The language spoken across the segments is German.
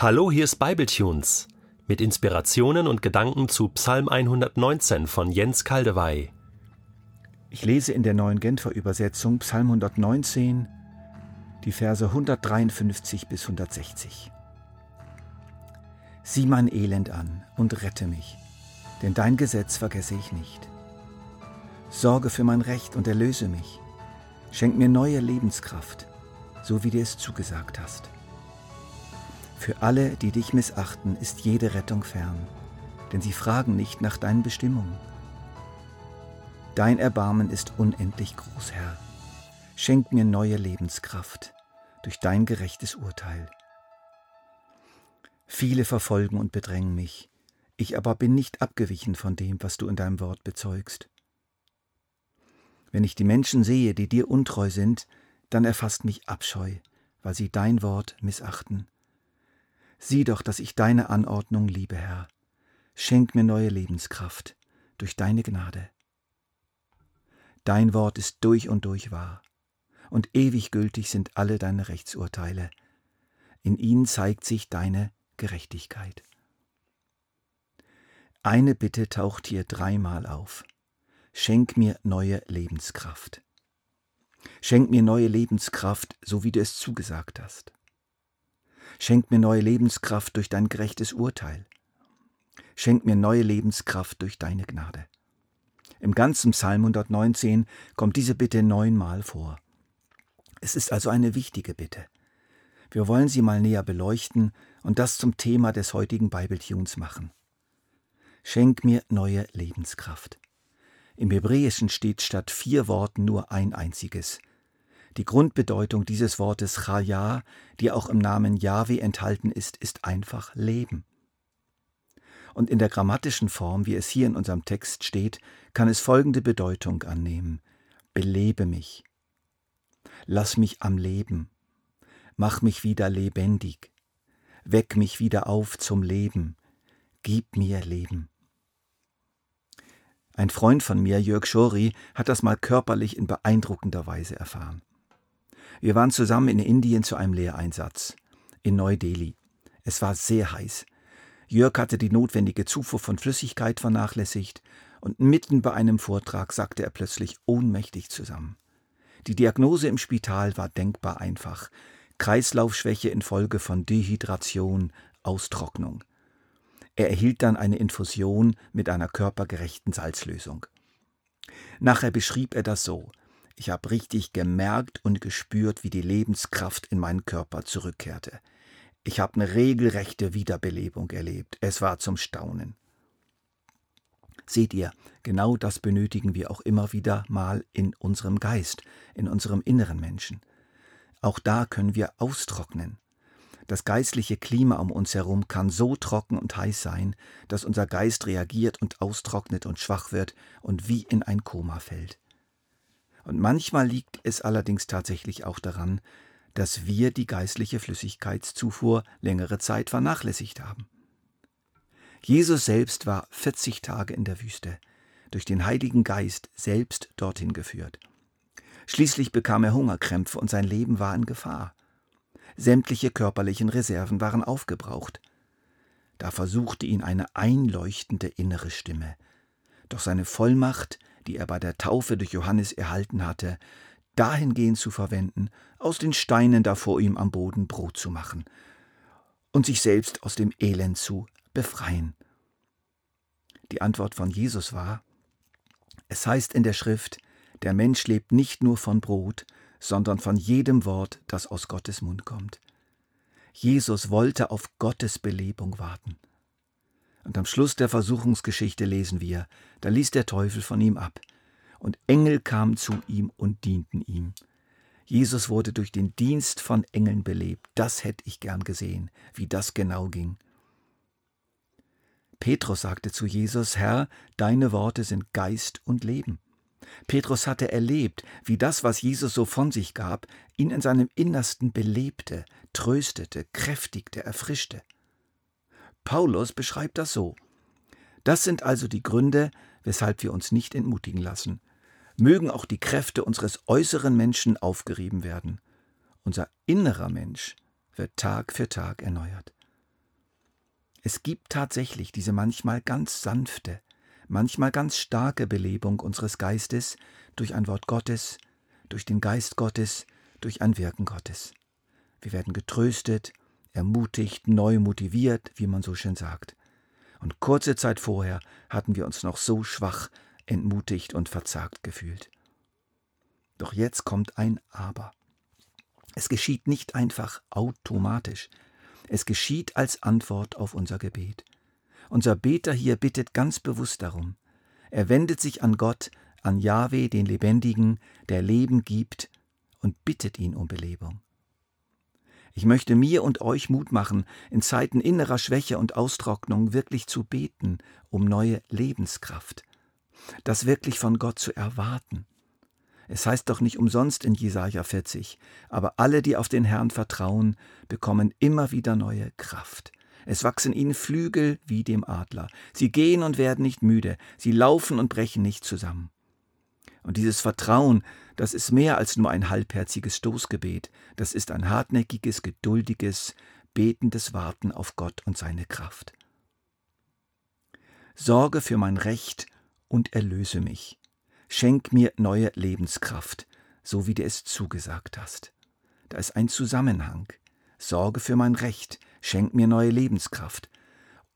Hallo, hier ist Bibletunes mit Inspirationen und Gedanken zu Psalm 119 von Jens Kaldewey. Ich lese in der neuen Genfer Übersetzung Psalm 119, die Verse 153 bis 160. Sieh mein Elend an und rette mich, denn dein Gesetz vergesse ich nicht. Sorge für mein Recht und erlöse mich. Schenk mir neue Lebenskraft, so wie du es zugesagt hast. Für alle, die dich missachten, ist jede Rettung fern, denn sie fragen nicht nach deinen Bestimmungen. Dein Erbarmen ist unendlich groß, Herr. Schenk mir neue Lebenskraft durch dein gerechtes Urteil. Viele verfolgen und bedrängen mich, ich aber bin nicht abgewichen von dem, was du in deinem Wort bezeugst. Wenn ich die Menschen sehe, die dir untreu sind, dann erfasst mich Abscheu, weil sie dein Wort missachten. Sieh doch, dass ich deine Anordnung liebe, Herr. Schenk mir neue Lebenskraft durch deine Gnade. Dein Wort ist durch und durch wahr, und ewig gültig sind alle deine Rechtsurteile. In ihnen zeigt sich deine Gerechtigkeit. Eine Bitte taucht hier dreimal auf. Schenk mir neue Lebenskraft. Schenk mir neue Lebenskraft, so wie du es zugesagt hast. Schenk mir neue Lebenskraft durch dein gerechtes Urteil. Schenk mir neue Lebenskraft durch deine Gnade. Im ganzen Psalm 119 kommt diese Bitte neunmal vor. Es ist also eine wichtige Bitte. Wir wollen sie mal näher beleuchten und das zum Thema des heutigen Bibletunes machen. Schenk mir neue Lebenskraft. Im Hebräischen steht statt vier Worten nur ein einziges. Die Grundbedeutung dieses Wortes Chaya, die auch im Namen Yahweh enthalten ist, ist einfach Leben. Und in der grammatischen Form, wie es hier in unserem Text steht, kann es folgende Bedeutung annehmen. Belebe mich. Lass mich am Leben. Mach mich wieder lebendig. Weck mich wieder auf zum Leben. Gib mir Leben. Ein Freund von mir, Jörg Schori, hat das mal körperlich in beeindruckender Weise erfahren. Wir waren zusammen in Indien zu einem Lehreinsatz in Neu-Delhi. Es war sehr heiß. Jörg hatte die notwendige Zufuhr von Flüssigkeit vernachlässigt und mitten bei einem Vortrag sackte er plötzlich ohnmächtig zusammen. Die Diagnose im Spital war denkbar einfach. Kreislaufschwäche infolge von Dehydration, Austrocknung. Er erhielt dann eine Infusion mit einer körpergerechten Salzlösung. Nachher beschrieb er das so. Ich habe richtig gemerkt und gespürt, wie die Lebenskraft in meinen Körper zurückkehrte. Ich habe eine regelrechte Wiederbelebung erlebt. Es war zum Staunen. Seht ihr, genau das benötigen wir auch immer wieder mal in unserem Geist, in unserem inneren Menschen. Auch da können wir austrocknen. Das geistliche Klima um uns herum kann so trocken und heiß sein, dass unser Geist reagiert und austrocknet und schwach wird und wie in ein Koma fällt. Und manchmal liegt es allerdings tatsächlich auch daran, dass wir die geistliche Flüssigkeitszufuhr längere Zeit vernachlässigt haben. Jesus selbst war 40 Tage in der Wüste, durch den Heiligen Geist selbst dorthin geführt. Schließlich bekam er Hungerkrämpfe und sein Leben war in Gefahr. Sämtliche körperlichen Reserven waren aufgebraucht. Da versuchte ihn eine einleuchtende innere Stimme. Doch seine Vollmacht die er bei der Taufe durch Johannes erhalten hatte, dahingehend zu verwenden, aus den Steinen da vor ihm am Boden Brot zu machen und sich selbst aus dem Elend zu befreien. Die Antwort von Jesus war, es heißt in der Schrift, der Mensch lebt nicht nur von Brot, sondern von jedem Wort, das aus Gottes Mund kommt. Jesus wollte auf Gottes Belebung warten. Und am Schluss der Versuchungsgeschichte lesen wir, da ließ der Teufel von ihm ab, und Engel kamen zu ihm und dienten ihm. Jesus wurde durch den Dienst von Engeln belebt. Das hätte ich gern gesehen, wie das genau ging. Petrus sagte zu Jesus, Herr, deine Worte sind Geist und Leben. Petrus hatte erlebt, wie das, was Jesus so von sich gab, ihn in seinem Innersten belebte, tröstete, kräftigte, erfrischte. Paulus beschreibt das so. Das sind also die Gründe, weshalb wir uns nicht entmutigen lassen. Mögen auch die Kräfte unseres äußeren Menschen aufgerieben werden. Unser innerer Mensch wird Tag für Tag erneuert. Es gibt tatsächlich diese manchmal ganz sanfte, manchmal ganz starke Belebung unseres Geistes durch ein Wort Gottes, durch den Geist Gottes, durch ein Wirken Gottes. Wir werden getröstet, ermutigt, neu motiviert, wie man so schön sagt. Und kurze Zeit vorher hatten wir uns noch so schwach, entmutigt und verzagt gefühlt. Doch jetzt kommt ein Aber. Es geschieht nicht einfach automatisch. Es geschieht als Antwort auf unser Gebet. Unser Beter hier bittet ganz bewusst darum. Er wendet sich an Gott, an Jahwe, den Lebendigen, der Leben gibt, und bittet ihn um Belebung. Ich möchte mir und euch Mut machen, in Zeiten innerer Schwäche und Austrocknung wirklich zu beten um neue Lebenskraft, das wirklich von Gott zu erwarten. Es heißt doch nicht umsonst in Jesaja 40, aber alle, die auf den Herrn vertrauen, bekommen immer wieder neue Kraft. Es wachsen ihnen Flügel wie dem Adler. Sie gehen und werden nicht müde, sie laufen und brechen nicht zusammen. Und dieses Vertrauen, das ist mehr als nur ein halbherziges Stoßgebet, das ist ein hartnäckiges, geduldiges, betendes Warten auf Gott und seine Kraft. Sorge für mein Recht und erlöse mich. Schenk mir neue Lebenskraft, so wie du es zugesagt hast. Da ist ein Zusammenhang. Sorge für mein Recht, schenk mir neue Lebenskraft.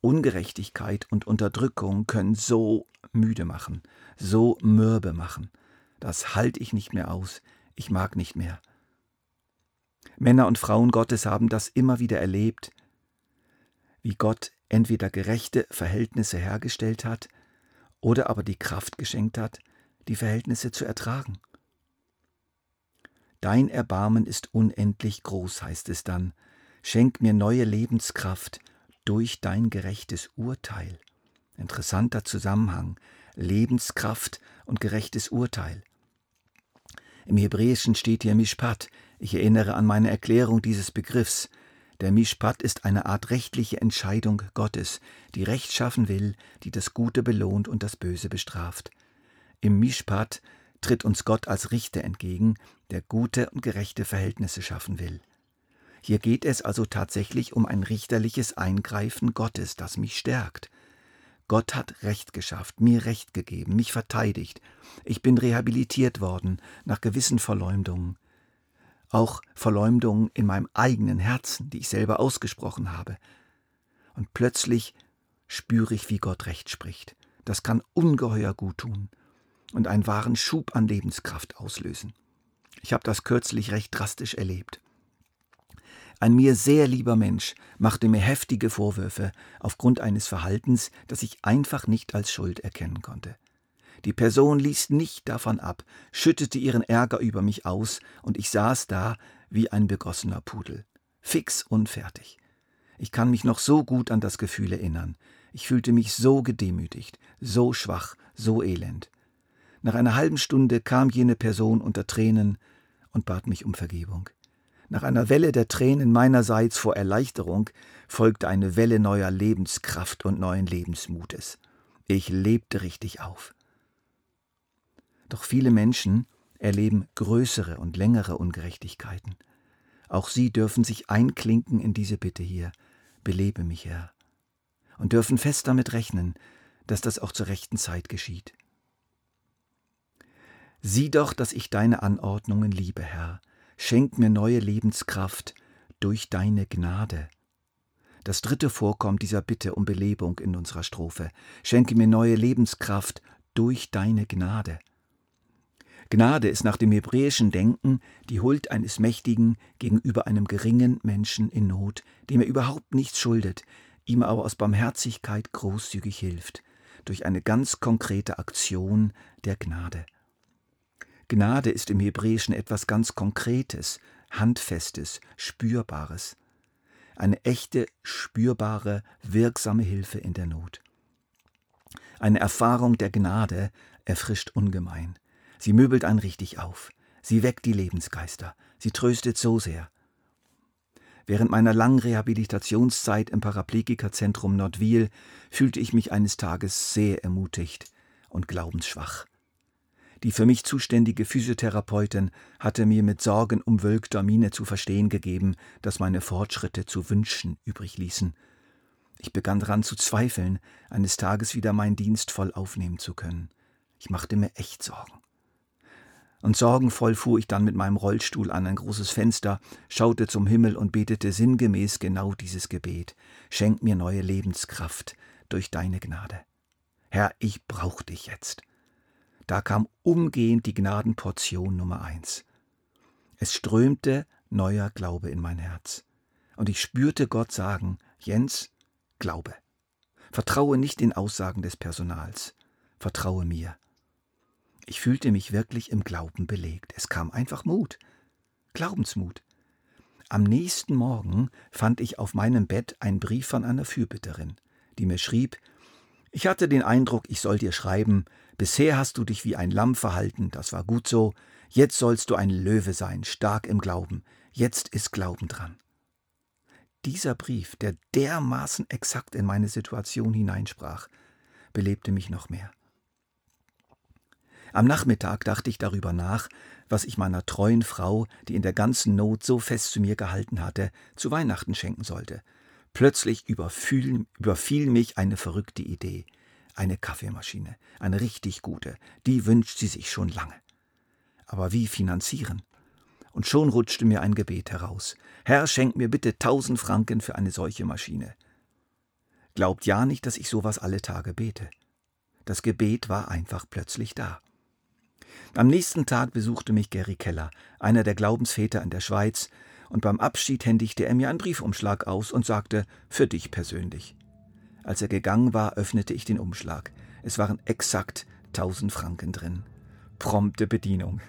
Ungerechtigkeit und Unterdrückung können so müde machen, so mürbe machen. Das halte ich nicht mehr aus, ich mag nicht mehr. Männer und Frauen Gottes haben das immer wieder erlebt, wie Gott entweder gerechte Verhältnisse hergestellt hat oder aber die Kraft geschenkt hat, die Verhältnisse zu ertragen. Dein Erbarmen ist unendlich groß, heißt es dann. Schenk mir neue Lebenskraft durch dein gerechtes Urteil. Interessanter Zusammenhang. Lebenskraft und gerechtes Urteil. Im Hebräischen steht hier Mishpat. Ich erinnere an meine Erklärung dieses Begriffs. Der Mishpat ist eine Art rechtliche Entscheidung Gottes, die Recht schaffen will, die das Gute belohnt und das Böse bestraft. Im Mishpat tritt uns Gott als Richter entgegen, der gute und gerechte Verhältnisse schaffen will. Hier geht es also tatsächlich um ein richterliches Eingreifen Gottes, das mich stärkt. Gott hat Recht geschafft, mir Recht gegeben, mich verteidigt. Ich bin rehabilitiert worden nach gewissen Verleumdungen. Auch Verleumdungen in meinem eigenen Herzen, die ich selber ausgesprochen habe. Und plötzlich spüre ich, wie Gott Recht spricht. Das kann ungeheuer gut tun und einen wahren Schub an Lebenskraft auslösen. Ich habe das kürzlich recht drastisch erlebt. Ein mir sehr lieber Mensch machte mir heftige Vorwürfe aufgrund eines Verhaltens, das ich einfach nicht als Schuld erkennen konnte. Die Person ließ nicht davon ab, schüttete ihren Ärger über mich aus, und ich saß da wie ein begossener Pudel, fix und fertig. Ich kann mich noch so gut an das Gefühl erinnern. Ich fühlte mich so gedemütigt, so schwach, so elend. Nach einer halben Stunde kam jene Person unter Tränen und bat mich um Vergebung. Nach einer Welle der Tränen meinerseits vor Erleichterung folgte eine Welle neuer Lebenskraft und neuen Lebensmutes. Ich lebte richtig auf. Doch viele Menschen erleben größere und längere Ungerechtigkeiten. Auch sie dürfen sich einklinken in diese Bitte hier, belebe mich, Herr, und dürfen fest damit rechnen, dass das auch zur rechten Zeit geschieht. Sieh doch, dass ich deine Anordnungen liebe, Herr. Schenk mir neue Lebenskraft durch deine Gnade. Das dritte Vorkommt dieser Bitte um Belebung in unserer Strophe. Schenke mir neue Lebenskraft durch deine Gnade. Gnade ist nach dem hebräischen Denken die Huld eines Mächtigen gegenüber einem geringen Menschen in Not, dem er überhaupt nichts schuldet, ihm aber aus Barmherzigkeit großzügig hilft, durch eine ganz konkrete Aktion der Gnade. Gnade ist im Hebräischen etwas ganz Konkretes, Handfestes, Spürbares. Eine echte, spürbare, wirksame Hilfe in der Not. Eine Erfahrung der Gnade erfrischt ungemein. Sie möbelt einen richtig auf. Sie weckt die Lebensgeister. Sie tröstet so sehr. Während meiner langen Rehabilitationszeit im Paraplegikerzentrum Nordwil fühlte ich mich eines Tages sehr ermutigt und glaubensschwach. Die für mich zuständige Physiotherapeutin hatte mir mit sorgenumwölkter Miene zu verstehen gegeben, dass meine Fortschritte zu wünschen übrig ließen. Ich begann daran zu zweifeln, eines Tages wieder meinen Dienst voll aufnehmen zu können. Ich machte mir echt Sorgen. Und sorgenvoll fuhr ich dann mit meinem Rollstuhl an ein großes Fenster, schaute zum Himmel und betete sinngemäß genau dieses Gebet. Schenk mir neue Lebenskraft durch deine Gnade. Herr, ich brauch dich jetzt. Da kam umgehend die Gnadenportion Nummer eins. Es strömte neuer Glaube in mein Herz. Und ich spürte Gott sagen, Jens, glaube. Vertraue nicht den Aussagen des Personals. Vertraue mir. Ich fühlte mich wirklich im Glauben belegt. Es kam einfach Mut. Glaubensmut. Am nächsten Morgen fand ich auf meinem Bett einen Brief von einer Fürbitterin, die mir schrieb, ich hatte den Eindruck, ich soll dir schreiben, bisher hast du dich wie ein Lamm verhalten, das war gut so, jetzt sollst du ein Löwe sein, stark im Glauben, jetzt ist Glauben dran. Dieser Brief, der dermaßen exakt in meine Situation hineinsprach, belebte mich noch mehr. Am Nachmittag dachte ich darüber nach, was ich meiner treuen Frau, die in der ganzen Not so fest zu mir gehalten hatte, zu Weihnachten schenken sollte. Plötzlich überfiel, überfiel mich eine verrückte Idee. Eine Kaffeemaschine, eine richtig gute, die wünscht sie sich schon lange. Aber wie finanzieren? Und schon rutschte mir ein Gebet heraus. Herr, schenk mir bitte tausend Franken für eine solche Maschine. Glaubt ja nicht, dass ich sowas alle Tage bete. Das Gebet war einfach plötzlich da. Am nächsten Tag besuchte mich Gary Keller, einer der Glaubensväter in der Schweiz, und beim Abschied händigte er mir einen Briefumschlag aus und sagte, für dich persönlich. Als er gegangen war, öffnete ich den Umschlag. Es waren exakt tausend Franken drin. Prompte Bedienung.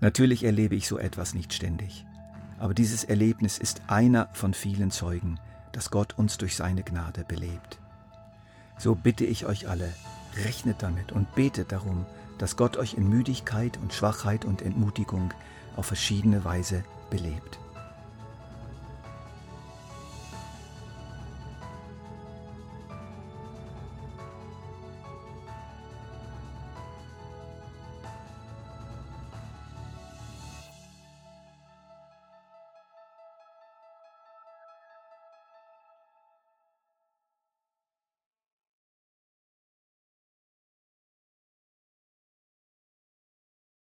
Natürlich erlebe ich so etwas nicht ständig. Aber dieses Erlebnis ist einer von vielen Zeugen, dass Gott uns durch seine Gnade belebt. So bitte ich euch alle, rechnet damit und betet darum, dass Gott euch in Müdigkeit und Schwachheit und Entmutigung auf verschiedene Weise belebt.